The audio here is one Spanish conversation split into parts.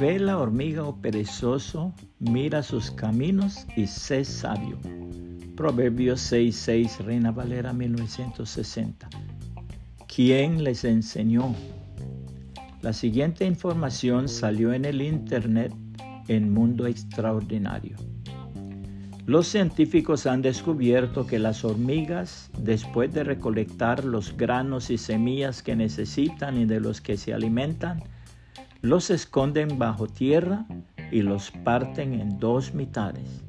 Ve la hormiga o perezoso, mira sus caminos y sé sabio. Proverbios 6:6, Reina Valera 1960. ¿Quién les enseñó? La siguiente información salió en el Internet en Mundo Extraordinario. Los científicos han descubierto que las hormigas, después de recolectar los granos y semillas que necesitan y de los que se alimentan, los esconden bajo tierra y los parten en dos mitades.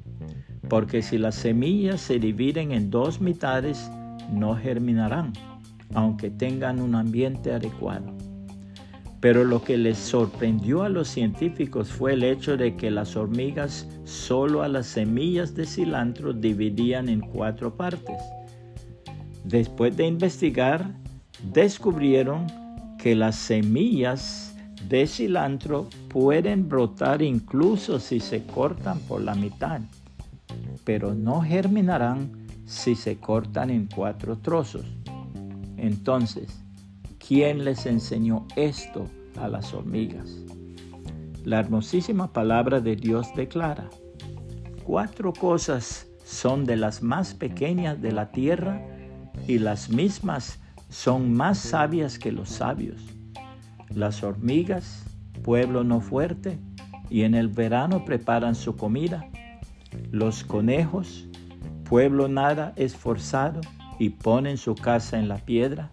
Porque si las semillas se dividen en dos mitades, no germinarán, aunque tengan un ambiente adecuado. Pero lo que les sorprendió a los científicos fue el hecho de que las hormigas solo a las semillas de cilantro dividían en cuatro partes. Después de investigar, descubrieron que las semillas de cilantro pueden brotar incluso si se cortan por la mitad, pero no germinarán si se cortan en cuatro trozos. Entonces, ¿Quién les enseñó esto a las hormigas? La hermosísima palabra de Dios declara, cuatro cosas son de las más pequeñas de la tierra y las mismas son más sabias que los sabios. Las hormigas, pueblo no fuerte, y en el verano preparan su comida. Los conejos, pueblo nada esforzado, y ponen su casa en la piedra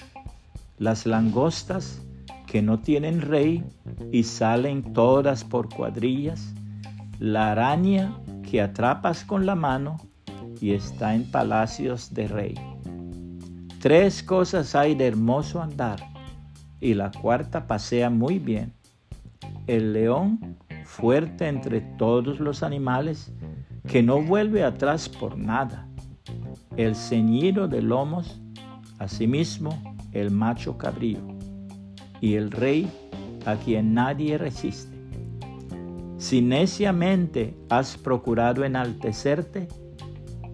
las langostas que no tienen rey y salen todas por cuadrillas, la araña que atrapas con la mano y está en palacios de rey. Tres cosas hay de hermoso andar y la cuarta pasea muy bien. El león, fuerte entre todos los animales, que no vuelve atrás por nada. El ceñido de lomos, asimismo, el macho cabrío, y el rey a quien nadie resiste. Si neciamente has procurado enaltecerte,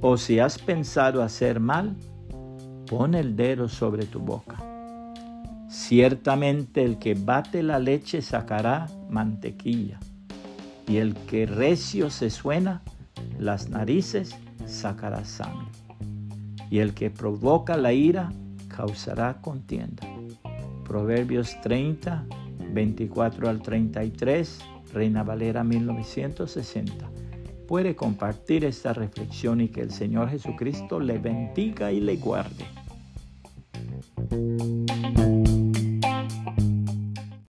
o si has pensado hacer mal, pon el dedo sobre tu boca. Ciertamente el que bate la leche sacará mantequilla, y el que recio se suena las narices sacará sangre, y el que provoca la ira causará contienda. Proverbios 30, 24 al 33, Reina Valera 1960. Puede compartir esta reflexión y que el Señor Jesucristo le bendiga y le guarde.